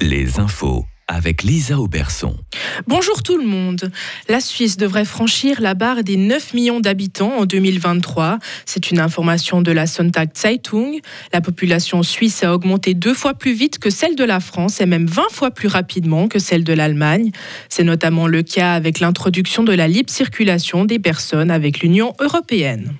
les infos avec Lisa Auberson. Bonjour tout le monde. La Suisse devrait franchir la barre des 9 millions d'habitants en 2023. C'est une information de la Sonntag Zeitung. La population suisse a augmenté deux fois plus vite que celle de la France et même 20 fois plus rapidement que celle de l'Allemagne. C'est notamment le cas avec l'introduction de la libre circulation des personnes avec l'Union européenne.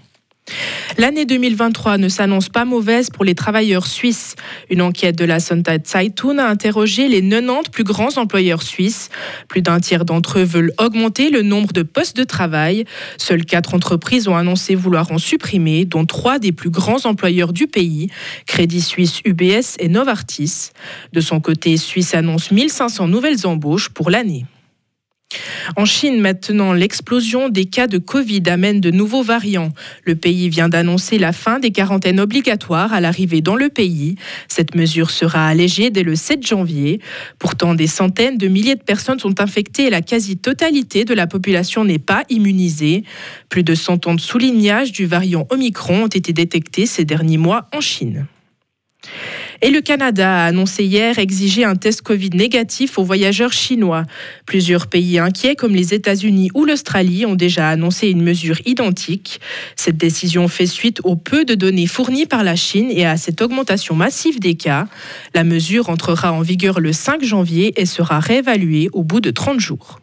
L'année 2023 ne s'annonce pas mauvaise pour les travailleurs suisses. Une enquête de la Sonntag Zeitung a interrogé les 90 plus grands employeurs suisses. Plus d'un tiers d'entre eux veulent augmenter le nombre de postes de travail. Seules quatre entreprises ont annoncé vouloir en supprimer, dont trois des plus grands employeurs du pays, Crédit Suisse, UBS et Novartis. De son côté, Suisse annonce 1500 nouvelles embauches pour l'année. En Chine, maintenant, l'explosion des cas de Covid amène de nouveaux variants. Le pays vient d'annoncer la fin des quarantaines obligatoires à l'arrivée dans le pays. Cette mesure sera allégée dès le 7 janvier. Pourtant, des centaines de milliers de personnes sont infectées et la quasi-totalité de la population n'est pas immunisée. Plus de 100 ans de soulignage du variant Omicron ont été détectés ces derniers mois en Chine. Et le Canada a annoncé hier exiger un test Covid négatif aux voyageurs chinois. Plusieurs pays inquiets comme les États-Unis ou l'Australie ont déjà annoncé une mesure identique. Cette décision fait suite au peu de données fournies par la Chine et à cette augmentation massive des cas. La mesure entrera en vigueur le 5 janvier et sera réévaluée au bout de 30 jours.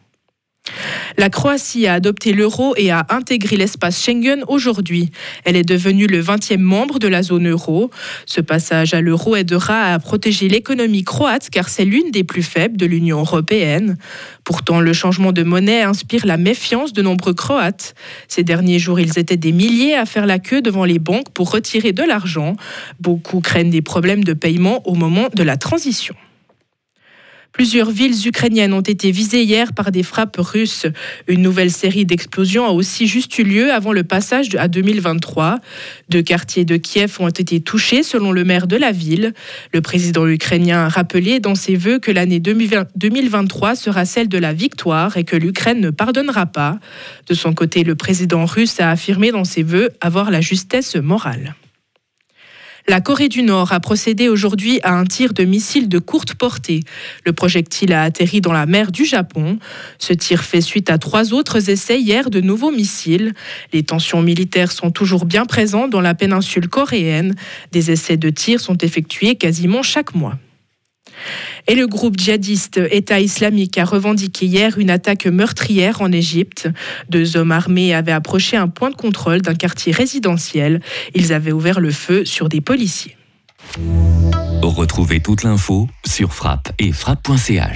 La Croatie a adopté l'euro et a intégré l'espace Schengen aujourd'hui. Elle est devenue le 20e membre de la zone euro. Ce passage à l'euro aidera à protéger l'économie croate car c'est l'une des plus faibles de l'Union européenne. Pourtant, le changement de monnaie inspire la méfiance de nombreux Croates. Ces derniers jours, ils étaient des milliers à faire la queue devant les banques pour retirer de l'argent. Beaucoup craignent des problèmes de paiement au moment de la transition. Plusieurs villes ukrainiennes ont été visées hier par des frappes russes. Une nouvelle série d'explosions a aussi juste eu lieu avant le passage à 2023. Deux quartiers de Kiev ont été touchés selon le maire de la ville. Le président ukrainien a rappelé dans ses vœux que l'année 2023 sera celle de la victoire et que l'Ukraine ne pardonnera pas. De son côté, le président russe a affirmé dans ses vœux avoir la justesse morale. La Corée du Nord a procédé aujourd'hui à un tir de missile de courte portée. Le projectile a atterri dans la mer du Japon. Ce tir fait suite à trois autres essais hier de nouveaux missiles. Les tensions militaires sont toujours bien présentes dans la péninsule coréenne. Des essais de tir sont effectués quasiment chaque mois. Et le groupe djihadiste État islamique a revendiqué hier une attaque meurtrière en Égypte. Deux hommes armés avaient approché un point de contrôle d'un quartier résidentiel. Ils avaient ouvert le feu sur des policiers. Retrouvez toute l'info sur frappe et frappe.ch.